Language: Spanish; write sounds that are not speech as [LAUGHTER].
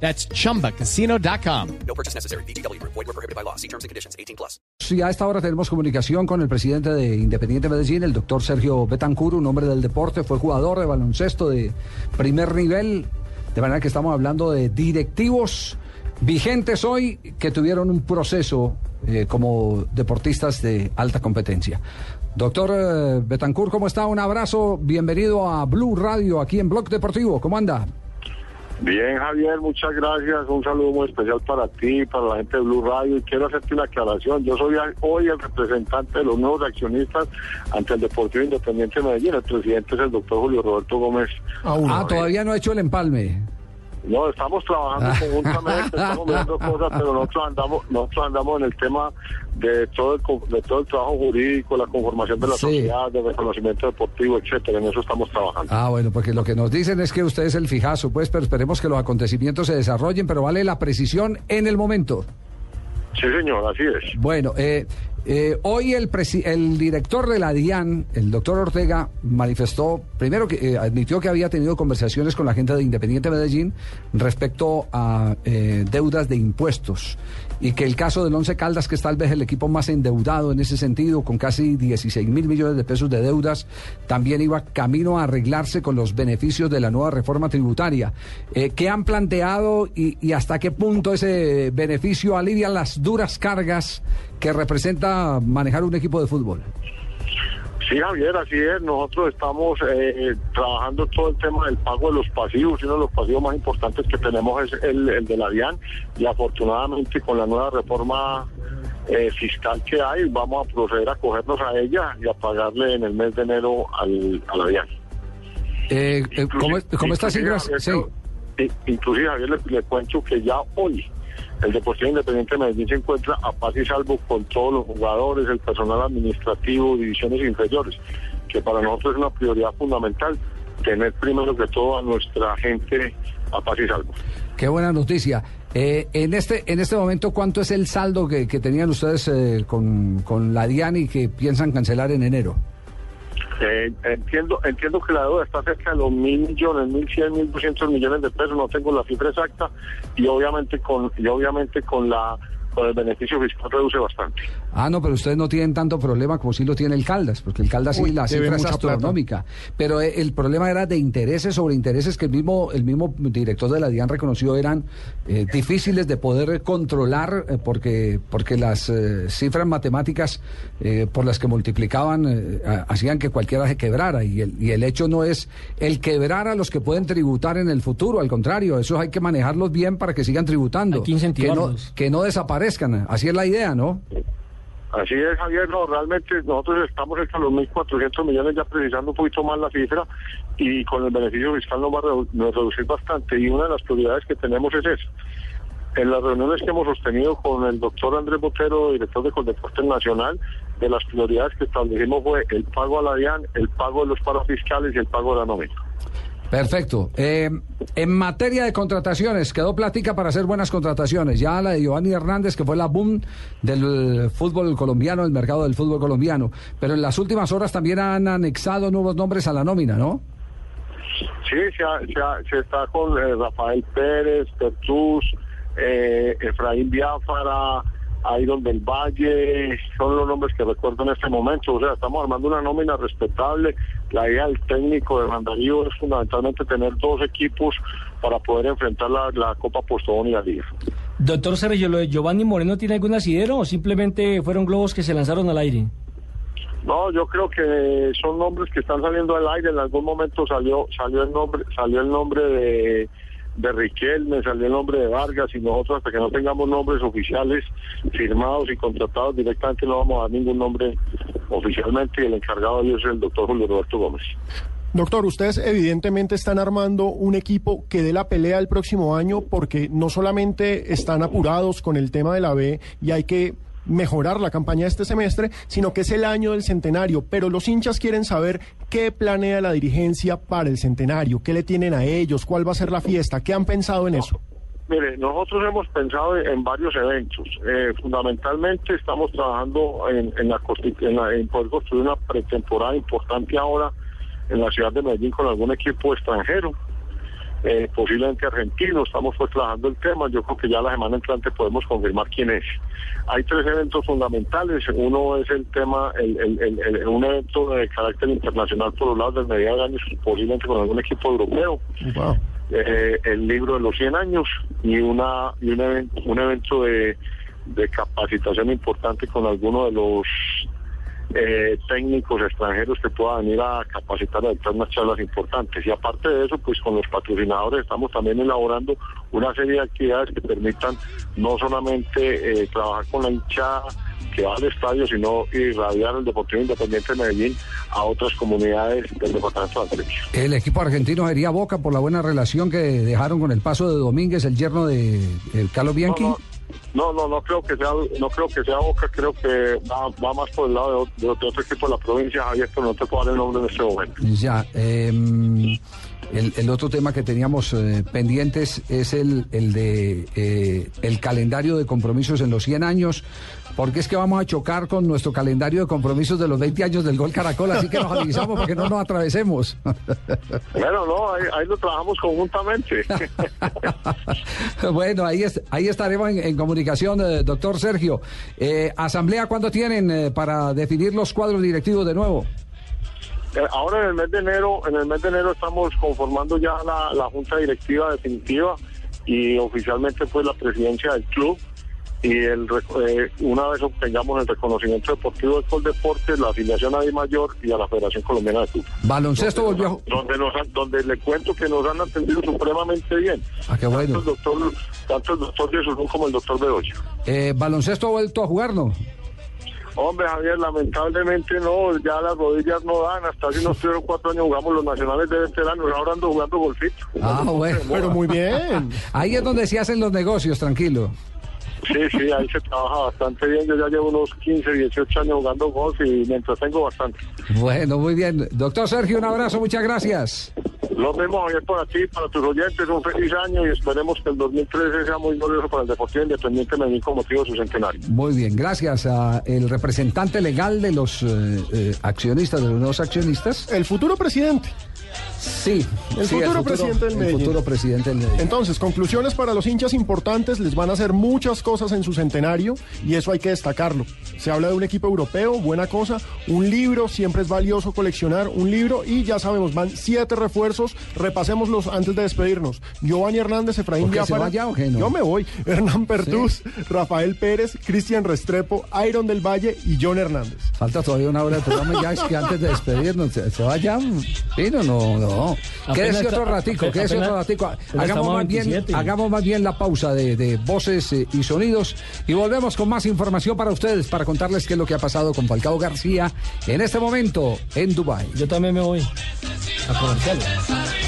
That's chumbacasino.com. No purchase necessary. BGW. Void were prohibited by law. See terms and conditions. 18 plus. Sí, a esta hora tenemos comunicación con el presidente de Independiente Medellín, el doctor Sergio Betancur, un hombre del deporte, fue jugador de baloncesto de primer nivel, de manera que estamos hablando de directivos vigentes hoy que tuvieron un proceso eh, como deportistas de alta competencia. Doctor eh, Betancur, ¿cómo está? Un abrazo, bienvenido a Blue Radio aquí en Blog Deportivo, ¿cómo anda? Bien, Javier, muchas gracias. Un saludo muy especial para ti, para la gente de Blue Radio. Y quiero hacerte una aclaración. Yo soy hoy el representante de los nuevos accionistas ante el Deportivo Independiente de Medellín. El presidente es el doctor Julio Roberto Gómez. Ah, todavía no ha hecho el empalme. No, estamos trabajando conjuntamente, estamos viendo [LAUGHS] cosas, pero nosotros andamos, nosotros andamos en el tema de todo el, de todo el trabajo jurídico, la conformación de la Sí. sociedad, de reconocimiento deportivo, etcétera. En eso estamos trabajando. Ah, bueno, porque lo que nos dicen es que usted es el fijazo, pues, pero esperemos que los acontecimientos se desarrollen, pero vale la precisión en el momento. Sí, señor, así es. Bueno, eh, eh, hoy el, director de la DIAN, el doctor Ortega, manifestó, primero que eh, admitió que había tenido conversaciones con la gente de Independiente Medellín respecto a eh, deudas de impuestos y que el caso del Once Caldas, que es tal vez el equipo más endeudado en ese sentido, con casi 16 mil millones de pesos de deudas, también iba camino a arreglarse con los beneficios de la nueva reforma tributaria. ¿Qué han planteado y hasta qué punto ese beneficio alivia las duras cargas que representa manejar un equipo de fútbol? Sí, Javier, así es. Nosotros estamos eh, trabajando todo el tema del pago de los pasivos. Uno de los pasivos más importantes que tenemos es el, el de la DIAN. Y afortunadamente con la nueva reforma eh, fiscal que hay, vamos a proceder a cogernos a ella y a pagarle en el mes de enero al, a la DIAN. Eh, eh, ¿Cómo, cómo Sigras? Sí. Inclusive, Javier, le, cuento que ya hoy el Deportivo Independiente de Medellín se encuentra a paz y salvo con todos los jugadores, el personal administrativo, divisiones inferiores, que para nosotros es una prioridad fundamental tener primero que todo a nuestra gente a paz y salvo. Qué buena noticia. Eh, en este en este momento, ¿cuánto es el saldo que, que tenían ustedes eh, con, con la DIAN y que piensan cancelar en enero? Eh, entiendo entiendo que la deuda está cerca de los mil millones, mil cien, mil doscientos millones de pesos, no tengo la cifra exacta y obviamente con y obviamente con la con el beneficio fiscal reduce bastante. Ah, no, pero ustedes no tienen tanto problema como si lo tiene el Caldas, porque el Caldas sí la cifra es plata. astronómica. Pero eh, el problema era de intereses sobre intereses que el mismo, el mismo director de la DIAN reconoció eran eh, difíciles de poder controlar eh, porque, porque las eh, cifras matemáticas eh, por las que multiplicaban eh, ha- hacían que cualquiera se quebrara. Y el, y el hecho no es el quebrar a los que pueden tributar en el futuro, al contrario, esos hay que manejarlos bien para que sigan tributando. Hay que que no, que no desaparezcan. Así es la idea, ¿no? Así es, Javier, no, realmente nosotros estamos hasta los 1.400 millones ya precisando un poquito más la cifra y con el beneficio fiscal nos va a reducir bastante y una de las prioridades que tenemos es eso. En las reuniones que hemos sostenido con el doctor Andrés Botero, director de Coldeporte Nacional, de las prioridades que establecimos fue el pago a la DIAN, el pago de los paros fiscales y el pago de la nómina. Perfecto. Eh, en materia de contrataciones, quedó plática para hacer buenas contrataciones. Ya la de Giovanni Hernández, que fue la boom del fútbol colombiano, el mercado del fútbol colombiano. Pero en las últimas horas también han anexado nuevos nombres a la nómina, ¿no? Sí, se, ha- se, está con eh, Rafael Pérez, Pertús, eh, Efraín Biafara, Iron del Valle, son los nombres que recuerdo en este momento. O sea, estamos armando una nómina respetable. La idea del técnico de Mandarío es fundamentalmente tener dos equipos para poder enfrentar la, la Copa Postobón y la Liga. Doctor Sergio, ¿lo de Giovanni Moreno tiene algún asidero o simplemente fueron globos que se lanzaron al aire? No, yo creo que son nombres que están saliendo al aire. En algún momento salió salió el nombre salió el nombre de de Riquelme, salió el nombre de Vargas y nosotros hasta que no tengamos nombres oficiales firmados y contratados directamente no vamos a dar ningún nombre oficialmente y el encargado de ello es el doctor Julio Roberto Gómez. Doctor, ustedes evidentemente están armando un equipo que dé la pelea el próximo año porque no solamente están apurados con el tema de la B y hay que mejorar la campaña de este semestre, sino que es el año del centenario. Pero los hinchas quieren saber qué planea la dirigencia para el centenario, qué le tienen a ellos, cuál va a ser la fiesta, qué han pensado en eso. Mire, nosotros hemos pensado en varios eventos. Eh, fundamentalmente estamos trabajando en, en la, en la- en poder construir una pretemporada importante ahora en la ciudad de Medellín con algún equipo extranjero, eh, posiblemente argentino. Estamos pues trabajando el tema. Yo creo que ya la semana entrante podemos confirmar quién es. Hay tres eventos fundamentales. Uno es el tema, el, el- el- el- un evento de carácter internacional por los lados del mediano de años, posiblemente con algún equipo europeo Wow. eh, el libro de los 100 años y una y un, even- un evento de, de capacitación importante con alguno de los eh, técnicos extranjeros que puedan venir a capacitar a dictar unas charlas importantes y aparte de eso pues con los patrocinadores estamos también elaborando una serie de actividades que permitan no solamente eh, trabajar con la hinchada que va al estadio, sino irradiar el Deportivo Independiente de Medellín a otras comunidades del departamento de Antioquia. El equipo argentino sería Boca por la buena relación que dejaron con el paso de Domínguez, el yerno de eh, Carlos Bianchi. No, no, no, no creo que sea, no creo que sea Boca, creo que va, va más por el lado de, otro equipo de la provincia, Javier, pero no te puedo dar el nombre en este momento. Em, el, el otro tema que teníamos eh, pendientes es el, el de eh, el calendario de compromisos en los 100 años, porque es que vamos a chocar con nuestro calendario de compromisos de los 20 años del Gol Caracol, así que nos avisamos para que no nos atravesemos. [LAUGHS] Bueno, no, ahí, ahí lo trabajamos conjuntamente. [LAUGHS] bueno, ahí, es- ahí estaremos en, en comunicación, eh, doctor Sergio. Eh, ¿Asamblea cuándo tienen eh, para definir los cuadros directivos de nuevo? Eh, Ahora en el mes de enero, en el mes de enero estamos conformando ya la, la junta directiva definitiva y oficialmente pues la presidencia del club y el eh, una vez obtengamos el reconocimiento deportivo del Deportes, la afiliación a Mayor y a la Federación Colombiana de Fútbol. Baloncesto donde, volvió. nos han- donde, nos han- donde le cuento que nos han atendido supremamente bien. Ah, qué bueno. Tanto el doctor, tanto el doctor Jesús como el doctor Bedoya. Eh, baloncesto ha vuelto a jugar, ¿no? Hombre, Javier, lamentablemente no, ya las rodillas no dan. Hasta hace unos tres o cuatro años jugamos los nacionales de veteranos, ahora ando jugando golfito. Ah, bueno. Pero muy bien. [LAUGHS] Ahí es donde se hacen los negocios, tranquilo. Sí, sí, ahí se trabaja bastante bien. Yo ya llevo unos 15, 18 años jugando golf y me entretengo bastante. Bueno, muy bien. Doctor Sergio, un abrazo, muchas gracias. Lo mismo, Javier, para ti, para tus oyentes, un feliz año y esperemos que el 2013 sea muy glorioso para el Deportivo Independiente de Medellín con motivo de su centenario. Muy bien, gracias a el representante legal de los eh, eh, accionistas, de los nuevos accionistas. El futuro presidente. Sí, El sí, futuro presidente del el Medellín. futuro presidente del Medellín. Entonces, conclusiones para los hinchas importantes, les van a hacer muchas cosas en su centenario y eso hay que destacarlo. Se habla de un equipo europeo, buena cosa, un libro, siempre es valioso coleccionar un libro y ya sabemos, van siete refuerzos, repasémoslos antes de despedirnos. Giovanni Hernández, Efraín ¿Por qué, se Biafara, va ya o qué no? yo me voy, Hernán Pertús, Rafael Pérez, Cristian Restrepo, Iron del Valle y John Hernández. Falta todavía una hora de programa ya es que antes de despedirnos se, se vaya. Pino, no, no. Quédese otro ratico, quédese otro ratico. Hagamos más, bien, 27. hagamos más bien la pausa de, de voces eh, y sonidos y volvemos con más información para ustedes, para contarles qué es lo que ha pasado con Falcao García en este momento en Dubái. Yo también me voy a comerciales.